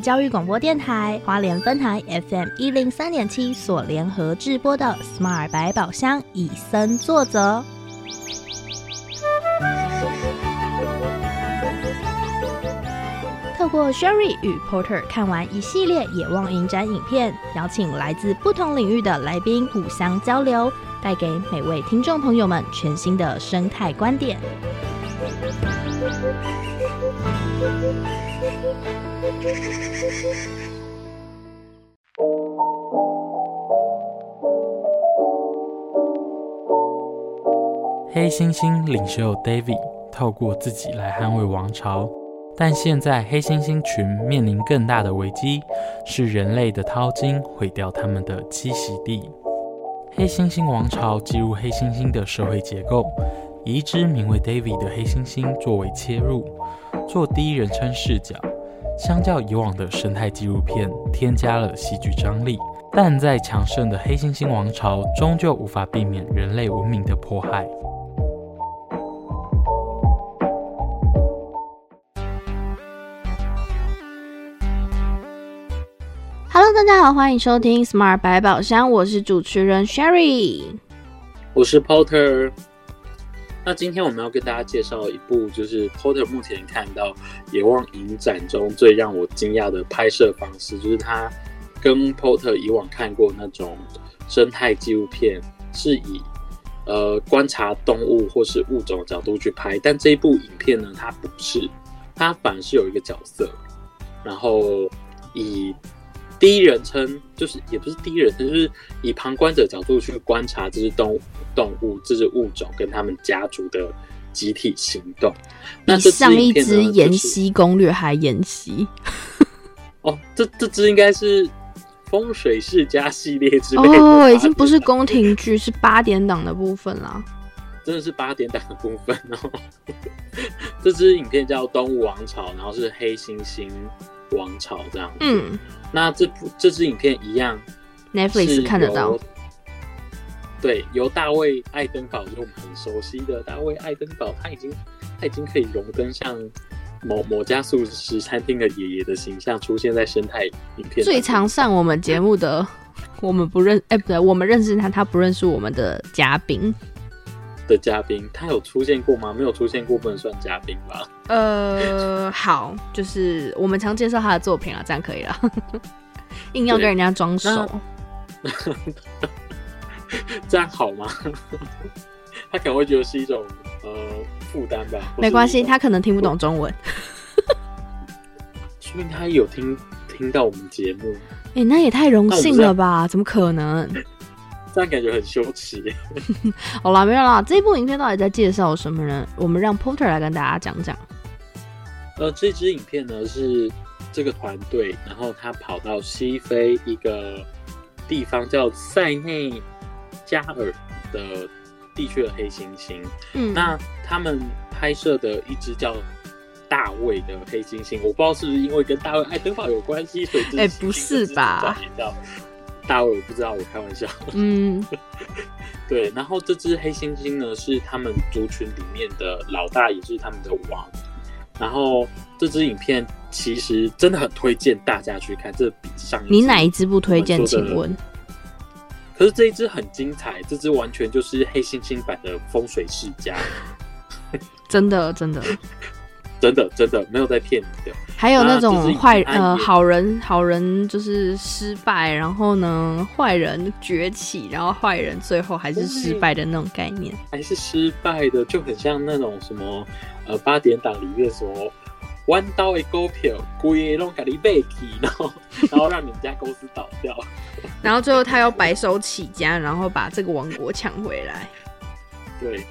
教育广播电台花莲分台 FM 一零三点七所联合制播的 Smart 百宝箱，以身作则。透过 Sherry 与 Porter 看完一系列野望影展影片，邀请来自不同领域的来宾互相交流，带给每位听众朋友们全新的生态观点。黑猩猩领袖 David 透过自己来捍卫王朝。但现在黑猩猩群面临更大的危机，是人类的淘金毁掉他们的栖息地。黑猩猩王朝进入黑猩猩的社会结构，以一只名为 David 的黑猩猩作为切入，做第一人称视角。相较以往的生态纪录片，添加了戏剧张力。但在强盛的黑猩猩王朝，终究无法避免人类文明的迫害。Hello，大家好，欢迎收听 Smart 百宝箱，我是主持人 Sherry，我是 Porter。那今天我们要跟大家介绍一部，就是 Porter 目前看到野望影展中最让我惊讶的拍摄方式，就是他跟 Porter 以往看过那种生态纪录片，是以呃观察动物或是物种的角度去拍，但这一部影片呢，它不是，它反而是有一个角色，然后以第一人称就是也不是第一人称，就是以旁观者角度去观察这只动物、动物、这只物种跟他们家族的集体行动。那像一只延禧攻略还延禧？哦，这这只应该是风水世家系列之类的哦，已经不是宫廷剧，是八点档的部分啦。真的是八点档的部分哦。这支影片叫《动物王朝》，然后是黑猩猩。王朝这样，嗯，那这部这支影片一样，Netflix 看得到，对，由大卫艾登堡，就我们很熟悉的大卫艾登堡，他已经他已经可以荣登像某某家素食餐厅的爷爷的形象出现在生态影片，最常上我们节目的，我们不认，哎，不对，我们认识他，他不认识我们的嘉宾。的嘉宾，他有出现过吗？没有出现过，不能算嘉宾吧？呃，好，就是我们常介绍他的作品啊，这样可以了。硬要跟人家装熟，这样好吗？他可能会觉得是一种呃负担吧。没关系，他可能听不懂中文。说明他有听听到我们节目。哎，那也太荣幸了吧？怎么可能？这样感觉很羞耻。好啦，没有啦。这部影片到底在介绍什么呢？我们让 Porter 来跟大家讲讲。呃，这支影片呢是这个团队，然后他跑到西非一个地方叫塞内加尔的地区的黑猩猩。嗯，那他们拍摄的一只叫大卫的黑猩猩，我不知道是不是因为跟大卫爱登堡有关系，所以哎，不是吧？大卫我不知道，我开玩笑。嗯，对。然后这只黑猩猩呢，是他们族群里面的老大，也是他们的王。然后这支影片其实真的很推荐大家去看，这比上你哪一支不推荐？请问？可是这一支很精彩，这支完全就是黑猩猩版的风水世家。真的，真的。真的真的没有在骗你的，还有那种坏呃好人好人就是失败，然后呢坏人崛起，然后坏人最后还是失败的那种概念，还是失败的，就很像那种什么呃八点档里面什么弯刀的股票，鬼弄给你背起，然后 然后让你们家公司倒掉，然后最后他要白手起家，然后把这个王国抢回来，对。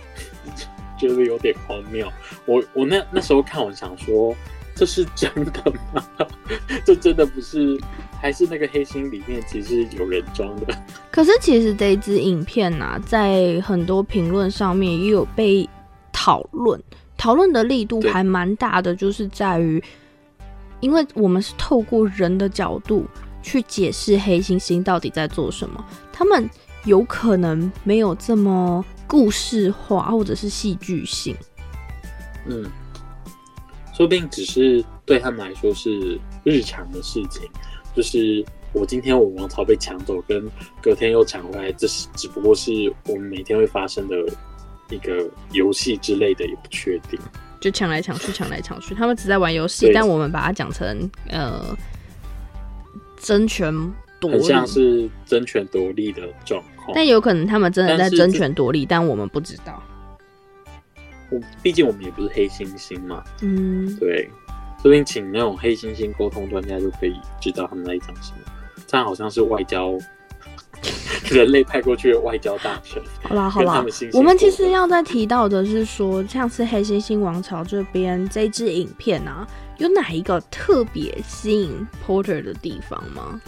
觉 得有点荒谬，我我那那时候看，我想说这是真的吗？这真的不是？还是那个黑心里面其实有人装的？可是其实这一支影片呐，在很多评论上面也有被讨论，讨论的力度还蛮大的，就是在于，因为我们是透过人的角度去解释黑猩猩到底在做什么，他们有可能没有这么。故事化或者是戏剧性，嗯，说不定只是对他们来说是日常的事情，就是我今天我王朝被抢走，跟隔天又抢回来，这是只不过是我们每天会发生的一个游戏之类的，也不确定。就抢来抢去，抢来抢去，他们只在玩游戏，但我们把它讲成呃争权夺利，像是争权夺利的状况。但有可能他们真的在争权夺利，但我们不知道。我毕竟我们也不是黑猩猩嘛，嗯，对，这边请那种黑猩猩沟通专家就可以知道他们在讲什么。这样好像是外交 人类派过去的外交大臣。好啦好啦，我们其实要再提到的是说，像是黑猩猩王朝这边这支影片啊，有哪一个特别吸引 Porter 的地方吗？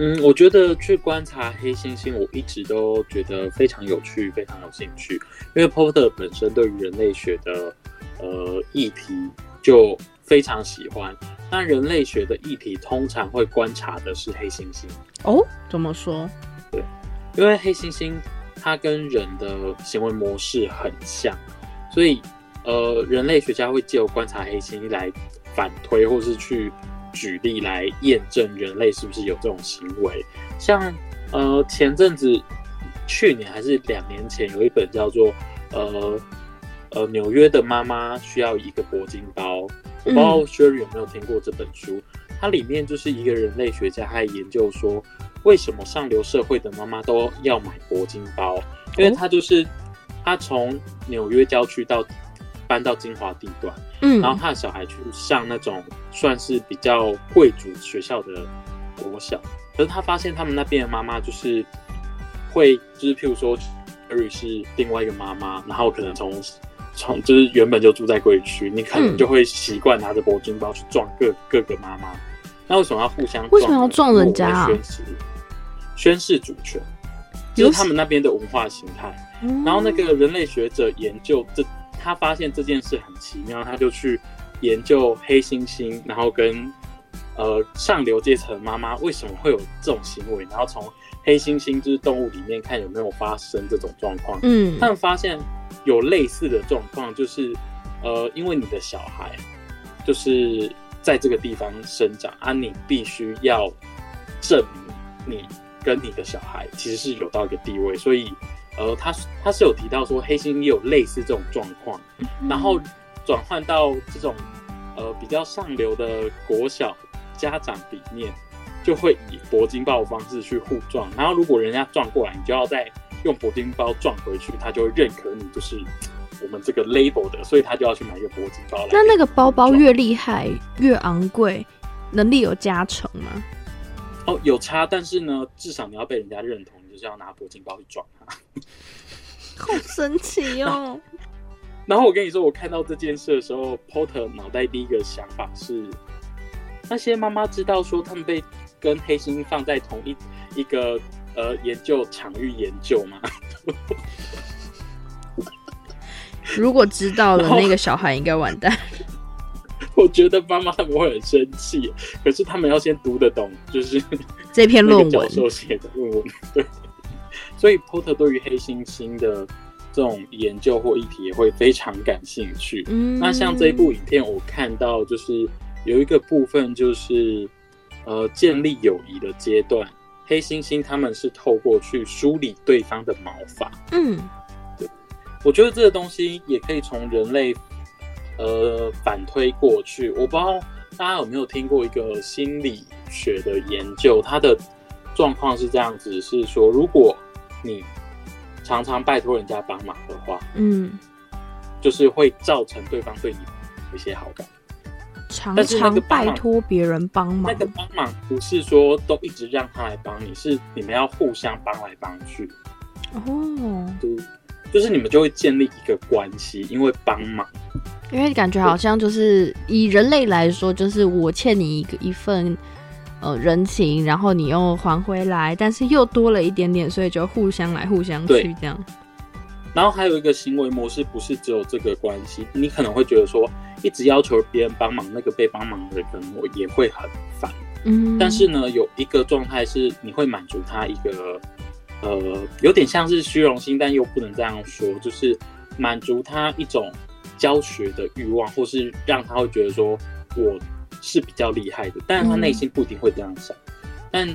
嗯，我觉得去观察黑猩猩，我一直都觉得非常有趣，非常有兴趣。因为 Porter 本身对于人类学的呃议题就非常喜欢。那人类学的议题通常会观察的是黑猩猩哦？怎么说？对，因为黑猩猩它跟人的行为模式很像，所以呃，人类学家会借由观察黑猩猩来反推，或是去。举例来验证人类是不是有这种行为，像呃前阵子去年还是两年前有一本叫做呃呃纽约的妈妈需要一个铂金包，我不知道 Sherry 有没有听过这本书，它里面就是一个人类学家还研究说为什么上流社会的妈妈都要买铂金包，因为他就是他从纽约郊区到。搬到金华地段，嗯，然后他的小孩去上那种算是比较贵族学校的国小，可是他发现他们那边的妈妈就是会，就是譬如说，Harry 是另外一个妈妈，然后可能从从就是原本就住在贵区，你可能就会习惯拿着铂金包去撞各各个妈妈。那为什么要互相？为什么要撞人家？宣誓宣誓主权，就是他们那边的文化形态。然后那个人类学者研究这。他发现这件事很奇妙，他就去研究黑猩猩，然后跟呃上流阶层妈妈为什么会有这种行为，然后从黑猩猩就是动物里面看有没有发生这种状况。嗯，他们发现有类似的状况，就是呃，因为你的小孩就是在这个地方生长啊，你必须要证明你跟你的小孩其实是有到一个地位，所以。呃，他他是有提到说黑猩猩也有类似这种状况，然后转换到这种呃比较上流的国小家长里面，就会以铂金包的方式去互撞，然后如果人家撞过来，你就要再用铂金包撞回去，他就会认可你就是我们这个 label 的，所以他就要去买一个铂金包。那那个包包越厉害越昂贵，能力有加成吗？哦，有差，但是呢，至少你要被人家认同。就是要拿铂金包去撞他，好神奇哦！然后我跟你说，我看到这件事的时候，Porter 脑袋第一个想法是：那些妈妈知道说他们被跟黑猩放在同一一个呃研究场域研究吗？如果知道了，那个小孩应该完蛋。我觉得妈妈他们会很生气，可是他们要先读得懂，就是这篇论文教授写的论文，对。所以 Porter 对于黑猩猩的这种研究或议题也会非常感兴趣。嗯，那像这一部影片，我看到就是有一个部分，就是呃建立友谊的阶段，黑猩猩他们是透过去梳理对方的毛发。嗯，对，我觉得这个东西也可以从人类呃反推过去。我不知道大家有没有听过一个心理学的研究，它的状况是这样子，是说如果你常常拜托人家帮忙的话，嗯，就是会造成对方对你有一些好感。常常拜托别人帮忙，那个帮忙不是说都一直让他来帮你，是你们要互相帮来帮去。哦，对就是你们就会建立一个关系，因为帮忙。因为感觉好像就是以人类来说，就是我欠你一个一份。呃，人情，然后你又还回来，但是又多了一点点，所以就互相来，互相去这样。然后还有一个行为模式，不是只有这个关系，你可能会觉得说，一直要求别人帮忙，那个被帮忙的人可能我也会很烦。嗯。但是呢，有一个状态是你会满足他一个，呃，有点像是虚荣心，但又不能这样说，就是满足他一种教学的欲望，或是让他会觉得说。我是比较厉害的，但是他内心不一定会这样想。但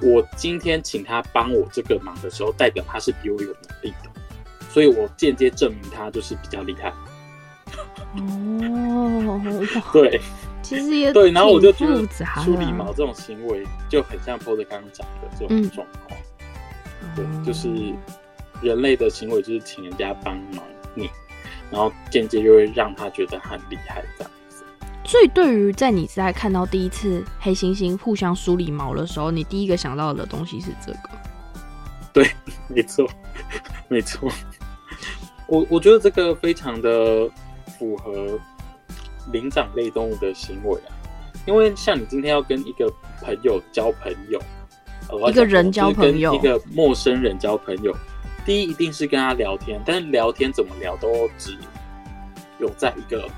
我今天请他帮我这个忙的时候，代表他是比我有能力的，所以我间接证明他就是比较厉害。哦，对，其实也对，然后我就觉得挺复杂的梳理毛这种行为就很像 PO 的刚刚讲的这嗯种状况。对，就是人类的行为就是请人家帮忙你，然后间接就会让他觉得很厉害这样子。所以，对于在你在看到第一次黑猩猩互相梳理毛的时候，你第一个想到的东西是这个。对没错，没错。我我觉得这个非常的符合灵长类动物的行为啊，因为像你今天要跟一个朋友交朋友，呃一个人交朋友跟一个陌生人交朋友，第一一定是跟他聊天，但是聊天怎么聊都只有在一个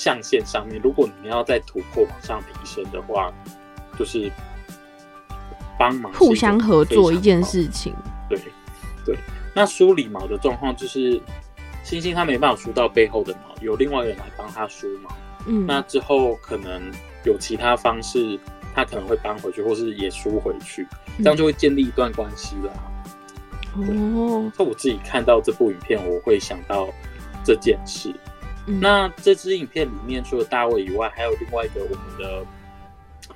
象限上面。如果你们要再突破往上提升的话，就是帮忙互相合作一件事。情，对，对。那梳理毛的状况就是，星星他没办法梳到背后的毛，有另外一个人来帮他梳毛。嗯，那之后可能有其他方式，他可能会搬回去，或是也梳回去，这样就会建立一段关系了啊。哦，所以我自己看到这部影片，我会想到这件事。嗯那这支影片里面，除了大卫以外，还有另外一个我们的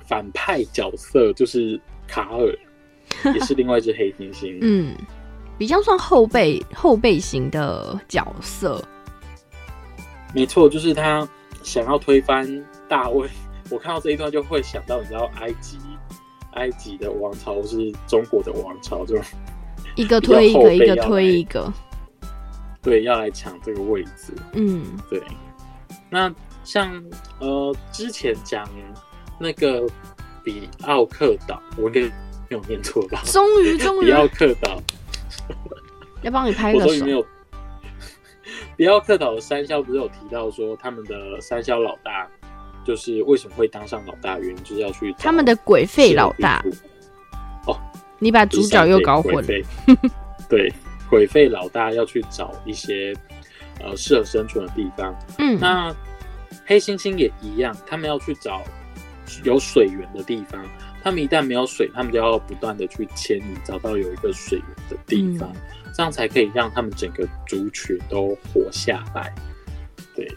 反派角色，就是卡尔，也是另外一只黑猩猩。嗯，比较算后辈后辈型的角色，没错，就是他想要推翻大卫。我看到这一段就会想到，你知道埃及埃及的王朝是中国的王朝，这种一个推一个，一个推一个，对要来抢这个位置。嗯，对，那像呃之前讲那个比奥克岛，我应该没有念错吧？终于终于。比奥克岛，要帮你拍个手我终于没，有。比奥克岛的三肖不是有提到说，他们的三肖老大就是为什么会当上老大，原因就是要去他们的鬼废老大谢尔比图你把主角又搞混了，对，鬼废老大要去找一些呃适合生存的地方。嗯，那黑猩猩也一样，他们要去找有水源的地方。他们一旦没有水，他们就要不断的去迁移，找到有一个水源的地方，这样才可以让他们整个族群都活下来。对，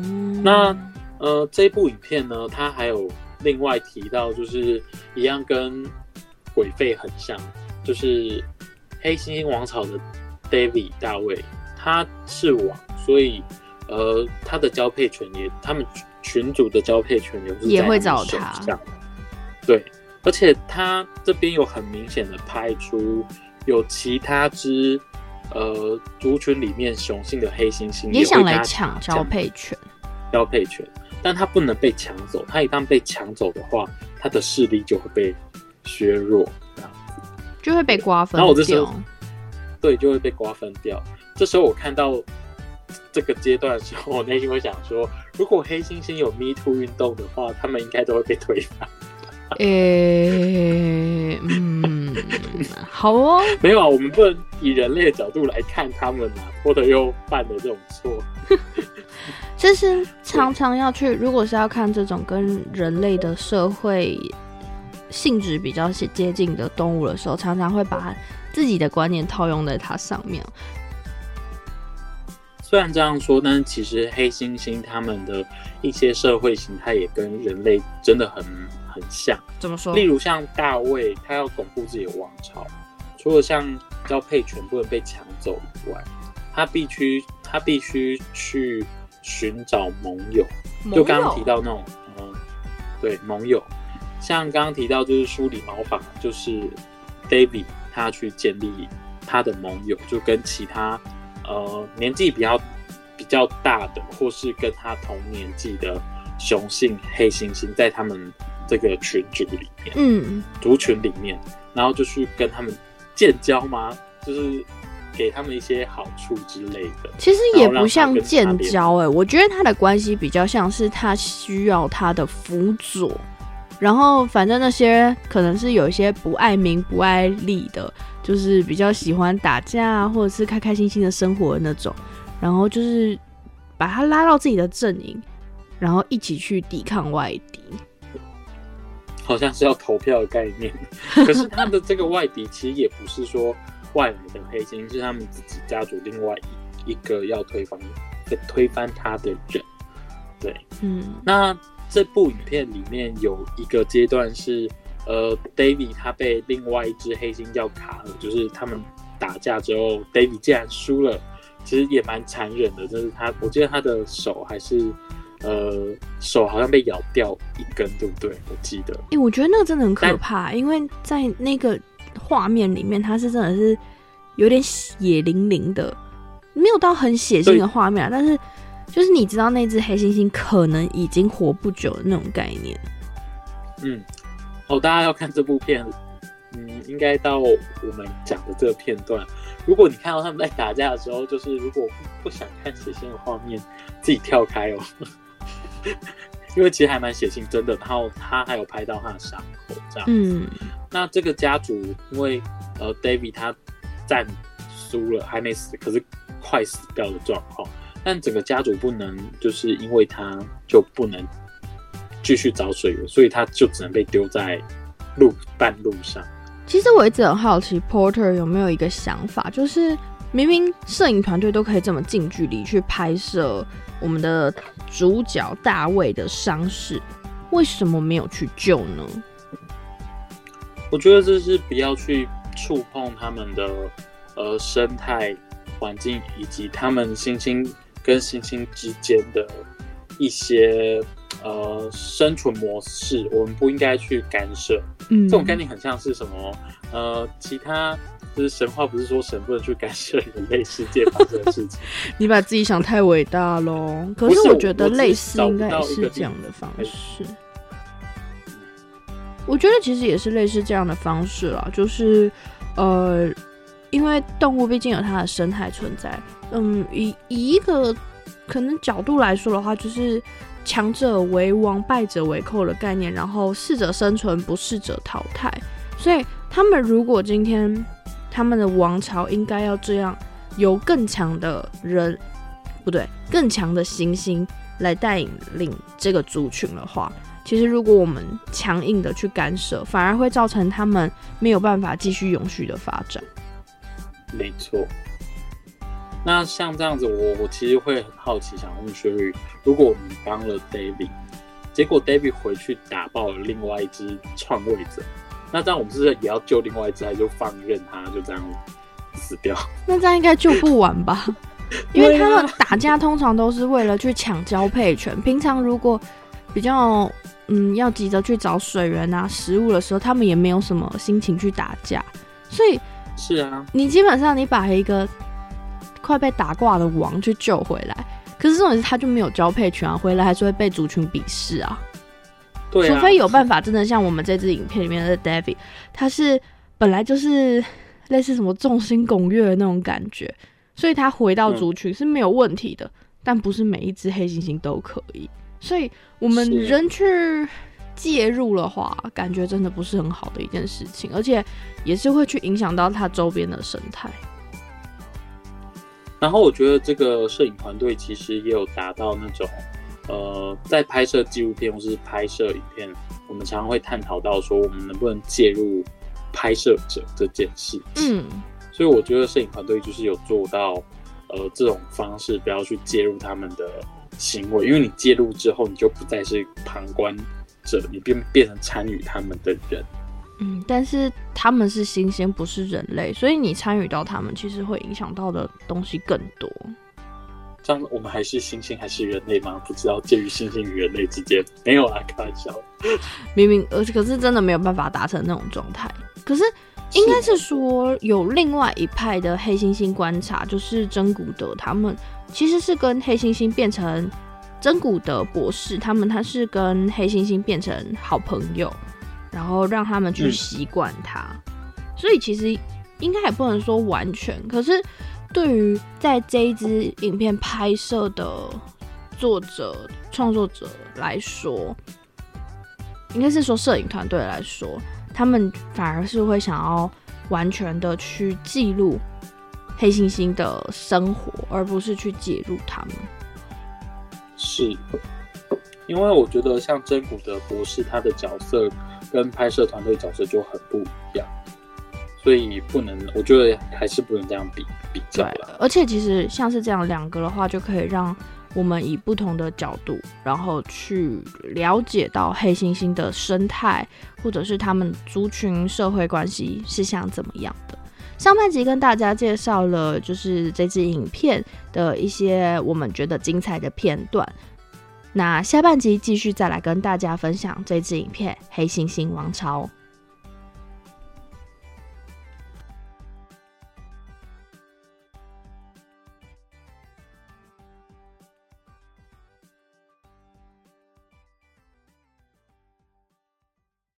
嗯那呃，这部影片呢，它还有另外提到，就是一样跟鬼吠很像，就是黑猩猩王朝的 David 大卫，他是王，所以呃，他的交配权也，他们群主的交配权也是也会找他上对，而且他这边有很明显的拍出有其他只呃族群里面雄性的黑猩猩也想来抢交配权，交配权，但他不能被抢走。他一旦被抢走的话，他的势力就会被削弱，就会被瓜分然后我这时候掉。对，就会被瓜分掉。这时候我看到这个阶段的时候，我内心会想说，如果黑猩猩有 Me Too 运动的话，他们应该都会被推翻。诶、嗯，好哦，没有啊，我们不能以人类的角度来看他们啊，或者又犯了这种错。就是常常要去，如果是要看这种跟人类的社会性质比较接近的动物的时候，常常会把自己的观念套用在它上面。虽然这样说，但是其实黑猩猩他们的一些社会形态也跟人类真的很很像。怎么说例？如像大卫，他要巩固自己的王朝，除了像交配权不能被抢走以外，他必须他必须去寻找盟友。就刚刚提到那种，嗯，对盟友，像刚刚提到就是梳理毛发，就是 David 他去建立他的盟友，就跟其他呃年纪比较比较大的，或是跟他同年纪的雄性黑猩猩，在他们这个群组里面，嗯，族群里面，然后就去跟他们建交吗？就是给他们一些好处之类的。其实也不像建交哎、我觉得他的关系比较像是他需要他的辅佐，然后反正那些可能是有一些不爱名不爱利的，就是比较喜欢打架啊，或者是开开心心的生活的那种，然后就是把他拉到自己的阵营，然后一起去抵抗外敌。好像是要投票的概念，可是他的这个外敌其实也不是说外来的黑心，是他们自己家族另外一一个要推翻推翻他的人。对，嗯，那这部影片里面有一个阶段是，呃，David 他被另外一只黑猩叫卡尔，就是他们打架之后，David 竟然输了，其实也蛮残忍的，就是他，我记得他的手还是。呃，手好像被咬掉一根，对不对？我记得。哎，我觉得那个真的很可怕，因为在那个画面里面，它是真的是有点血淋淋的，没有到很血腥的画面，但是就是你知道那只黑猩猩可能已经活不久的那种概念。嗯，哦，大家要看这部片，嗯，应该到我们讲的这个片段。如果你看到他们在打架的时候，就是如果不想看血腥的画面，自己跳开哦。因为其实还蛮血腥，真的。然后他还有拍到他的伤口，这样。嗯。那这个家族，因为呃，David 他战输了，还没死，可是快死掉的状况。但整个家族不能，就是因为他就不能继续找水源，所以他就只能被丢在路半路上。其实我一直很好奇，Porter 有没有一个想法，就是明明摄影团队都可以这么近距离去拍摄。我们的主角大卫的伤势，为什么没有去救呢？我觉得这是不要去触碰他们的呃生态环境，以及他们星星跟星星之间的一些呃生存模式，我们不应该去干涉。嗯，这种概念很像是什么呃其他。就是神话不是说神不能去干涉人类世界发生的事情。你把自己想太伟大喽。可是我觉得类似应该也是这样的方式。我觉得其实也是类似这样的方式啦，就是呃，因为动物毕竟有它的生态存在。嗯，以以一个可能角度来说的话，就是强者为王，败者为寇的概念。然后适者生存，不适者淘汰。所以他们如果今天。他们的王朝应该要这样，由更强的人，不对，更强的行星来带领这个族群的话，其实如果我们强硬的去干涉，反而会造成他们没有办法继续永续的发展。没错。那像这样子，我我其实会很好奇，想问薛宇，如果我们帮了 David，结果 David 回去打爆了另外一只创位者。那这样我们是不是也要救另外一只，还是就放任他就这样死掉？那这样应该救不完吧？因为他们打架通常都是为了去抢交配权。平常如果比较嗯要急着去找水源啊、食物的时候，他们也没有什么心情去打架。所以是啊，你基本上你把一个快被打挂的王去救回来，可是这种是他就没有交配权啊，回来还是会被族群鄙视啊。对除非有办法，真的像我们这支影片里面的 David，他是本来就是类似什么众星拱月的那种感觉，所以他回到族群是没有问题的。但不是每一只黑猩猩都可以，所以我们人去介入的话，感觉真的不是很好的一件事情，而且也是会去影响到它周边的生态。然后我觉得这个摄影团队其实也有达到那种。呃，在拍摄纪录片或是拍摄影片，我们常常会探讨到说，我们能不能介入拍摄者这件事情。嗯，所以我觉得摄影团队就是有做到，呃，这种方式不要去介入他们的行为，因为你介入之后，你就不再是旁观者，你变变成参与他们的人。嗯，但是他们是新鲜，不是人类，所以你参与到他们，其实会影响到的东西更多。这样我们还是猩猩还是人类吗？不知道介于猩猩与人类之间没有啊，开玩笑。明明而且可是真的没有办法达成那种状态。可是应该是说有另外一派的黑猩猩观察，就是真古德他们其实是跟黑猩猩变成真古德博士他们他是跟黑猩猩变成好朋友，然后让他们去习惯它。所以其实应该也不能说完全，可是。对于在这一支影片拍摄的作者、创作者来说，应该是说摄影团队来说，他们反而是会想要完全的去记录黑猩猩的生活，而不是去介入他们。是，因为我觉得像真古的博士，他的角色跟拍摄团队角色就很不一样，所以不能，我觉得还是不能这样比比较了。而且其实像是这样两个的话，就可以让我们以不同的角度，然后去了解到黑猩猩的生态，或者是他们族群社会关系是像怎么样的。上半集跟大家介绍了就是这支影片的一些我们觉得精彩的片段。那下半集继续再来跟大家分享这支影片《黑猩猩王朝》。